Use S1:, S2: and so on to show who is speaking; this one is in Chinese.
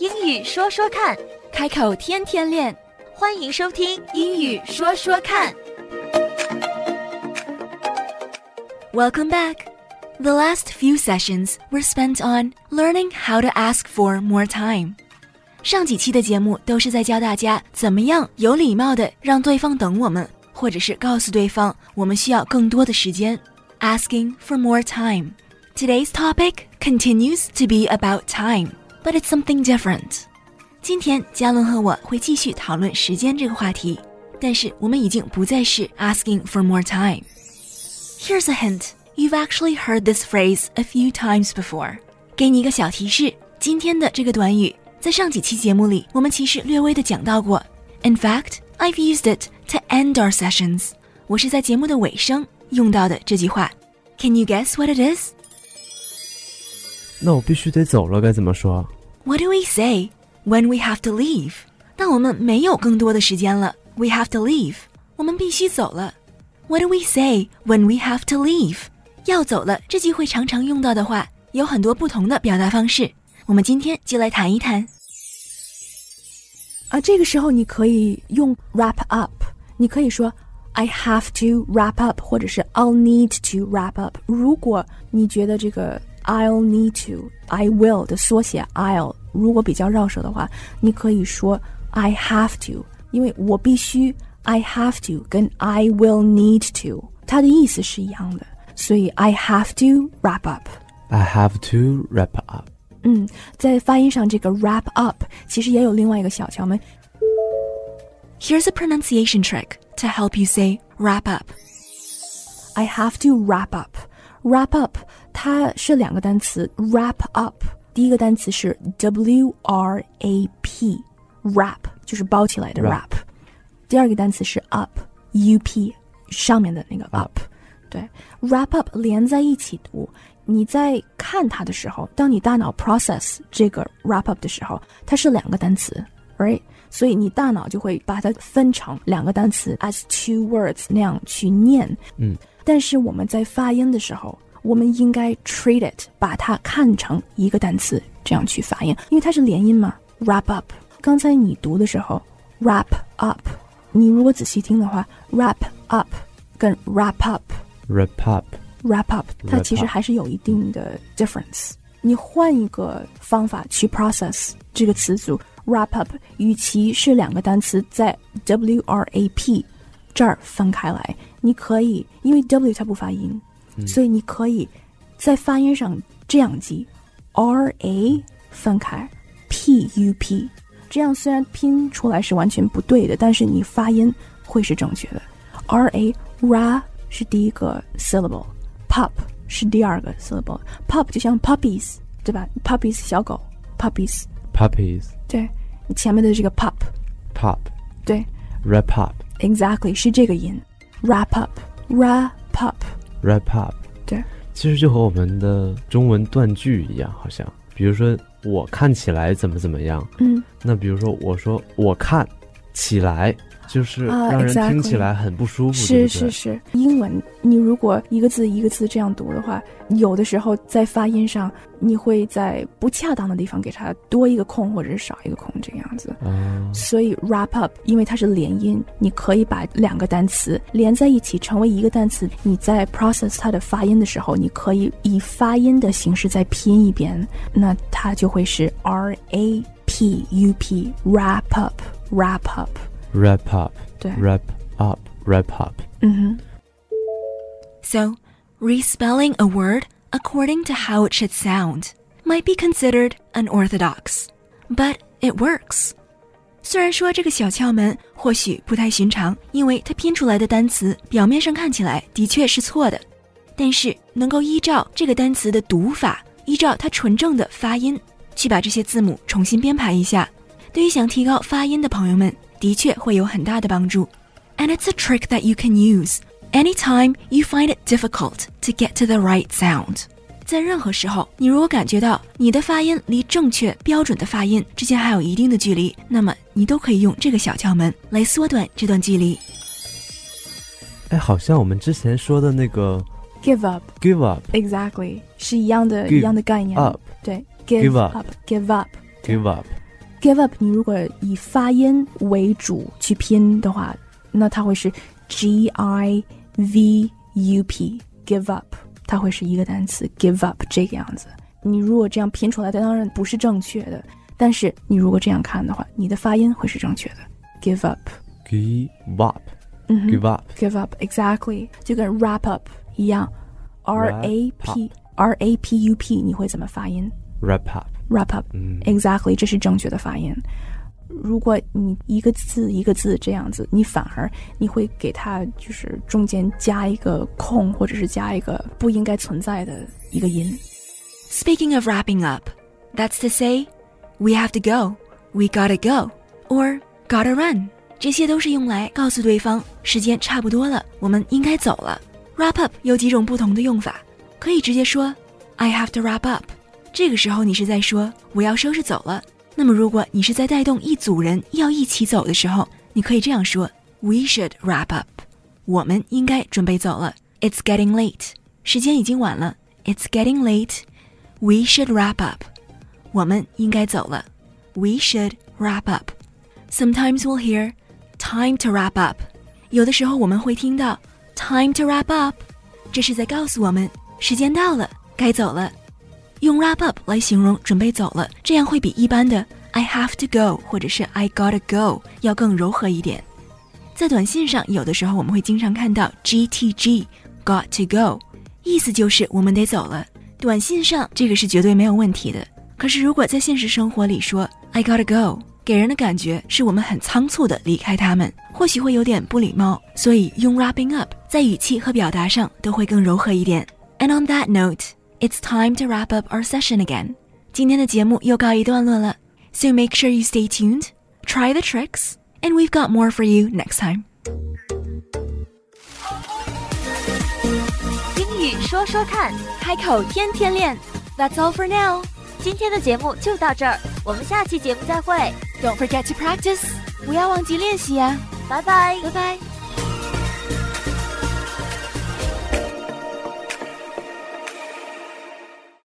S1: 英语说说看，
S2: 开口天天练。
S1: 欢迎收听《英语说说看》。
S2: Welcome back. The last few sessions were spent on learning how to ask for more time. 上几期的节目都是在教大家怎么样有礼貌的让对方等我们，或者是告诉对方我们需要更多的时间。Asking for more time. Today's topic continues to be about time, but it's something different. 今天嘉伦和我会继续讨论时间这个话题，但是我们已经不再是 asking for more time. Here's a hint. You've actually heard this phrase a few times before. 给你一个小提示，今天的这个短语在上几期节目里我们其实略微的讲到过。In fact, I've used it to end our sessions. 我是在节目的尾声用到的这句话。Can you guess what it is?
S3: 那我必须得走了，该怎么说
S2: ？What do we say when we have to leave? 那我们没有更多的时间了，we have to leave. 我们必须走了。What do we say when we have to leave? 要走了这句会常常用到的话，有很多不同的表达方式。我们今天就来谈一谈。
S4: 啊，这个时候你可以用 wrap up，你可以说 I have to wrap up，或者是 I'll need to wrap up。如果你觉得这个 I'll need to、I will 的缩写 I'll 如果比较绕舌的话，你可以说 I have to，因为我必须 I have to 跟 I will need to 它的意思是一样的，所以 I have to wrap up。
S3: I have to wrap up.
S4: 嗯，在发音上，这个 wrap up 其实也有另外一个小窍门。
S2: Here's a pronunciation trick to help you say wrap up.
S4: I have to wrap up. Wrap up 它是两个单词，wrap up 第一个单词是 W R A P，wrap 就是包起来的
S3: Wrap
S4: 第二个单词是 up，U P 上面的那个 up，对，wrap up 连在一起读。你在看它的时候，当你大脑 process 这个 wrap up 的时候，它是两个单词，right？所以你大脑就会把它分成两个单词 as two words 那样去念。
S3: 嗯，
S4: 但是我们在发音的时候，我们应该 treat it，把它看成一个单词这样去发音，因为它是连音嘛。wrap up，刚才你读的时候 wrap up，你如果仔细听的话，wrap up 跟 wrap up。
S3: Wrap up.
S4: wrap up，它其实还是有一定的 difference。你换一个方法去 process 这个词组 wrap up，与其是两个单词在 w r a p 这儿分开来，你可以因为 w 它不发音，所以你可以在发音上这样记 r a 分开 p u p，这样虽然拼出来是完全不对的，但是你发音会是正确的。r a ra 是第一个 syllable。pup 是第二个 syllable，pup 就像 puppies，对吧？puppies 小狗
S3: ，puppies，Puppies.
S4: 对，你前面的这个
S3: pup，Pop.
S4: 对
S3: Wrap
S4: up.，exactly 是这个音，wrap up，wrap up，
S3: Wrap up.
S4: 对，
S3: 其实就和我们的中文断句一样，好像。比如说，我看起来怎么怎么样。
S4: 嗯，
S3: 那比如说，我说我看起来，就是
S4: 啊
S3: 让人听起来很不舒服，
S4: 是
S3: 对不对？
S4: 是是，英文你如果一个字一个字这样读的话，有的时候在发音上你会在不恰当的地方给它多一个空或者是少一个空这个样子。
S3: 啊，
S4: 所以 wrap up，因为它是连音，你可以把两个单词连在一起成为一个单词。你在 process 它的发音的时候，你可以以发音的形式再拼一遍，那它就会是 r a p u p wrap up wrap up。
S3: Wrap up.
S4: 对
S3: ，Wrap up. Wrap up.
S4: 嗯哼。
S2: So, respelling a word according to how it should sound might be considered unorthodox, but it works. 虽然说这个小窍门或许不太寻常，因为它拼出来的单词表面上看起来的确是错的，但是能够依照这个单词的读法，依照它纯正的发音，去把这些字母重新编排一下，对于想提高发音的朋友们，的确会有很大的帮助。And it's a trick that you can use anytime you find it difficult to get to the right sound. 在任何时候，你如果感觉到你的发音离正确标准的发音之间还有一定的距离，那么你都可以用这个小窍门来缩短这段距离。
S3: 哎，好像我们之前说的那个
S4: give up
S3: give up
S4: exactly 是一样的
S3: Give
S4: 一样的概念。
S3: up
S4: 对，give
S3: Give up
S4: give up，
S3: Give up，
S4: 你如果以发音为主去拼的话，那它会是 G I V U P，give up，它会是一个单词 give up 这个样子。你如果这样拼出来，它当然不是正确的。但是你如果这样看的话，你的发音会是正确的，give up。
S3: give up，
S4: 嗯哼
S3: give
S4: up，give up exactly，就跟 wrap up 一样，r a p R A P U P，你会怎么发音
S3: ？Wrap up，
S4: ？wrap up
S3: 嗯
S4: exactly，这是正确的发音。如果你一个字一个字这样子，你反而你会给它就是中间加一个空，或者是加一个不应该存在的一个音。
S2: Speaking of wrapping up, that's to say, we have to go, we gotta go, or gotta run. 这些都是用来告诉对方时间差不多了，我们应该走了。Wrap up 有几种不同的用法，可以直接说 I have to wrap up。 这个时候你是在说我要收拾走了。那么如果你是在带动一组人要一起走的时候，你可以这样说 We should wrap up。我们应该准备走了。It's getting late。时间已经晚了。It's getting late。We should wrap up。我们应该走了。We should wrap up。Sometimes we'll hear time to wrap up。有的时候我们会听到 time to wrap up，这是在告诉我们时间到了，该走了。用 wrap up 来形容准备走了，这样会比一般的 I have to go 或者是 I gotta go 要更柔和一点。在短信上，有的时候我们会经常看到 GTG got to go，意思就是我们得走了。短信上这个是绝对没有问题的。可是如果在现实生活里说 I gotta go，给人的感觉是我们很仓促的离开他们，或许会有点不礼貌。所以用 wrapping up 在语气和表达上都会更柔和一点。And on that note, it's time to wrap up our session again. 今天的节目又告一段落了，so make sure you stay tuned, try the tricks, and we've got more for you next time.
S1: 英语说说看，
S2: 开口天天练。That's all for now.
S1: 今天的节目就到这儿，我们下期节目再会，
S2: Don't forget to practice. 不要忘记练习呀、
S1: 拜拜。
S2: 拜拜。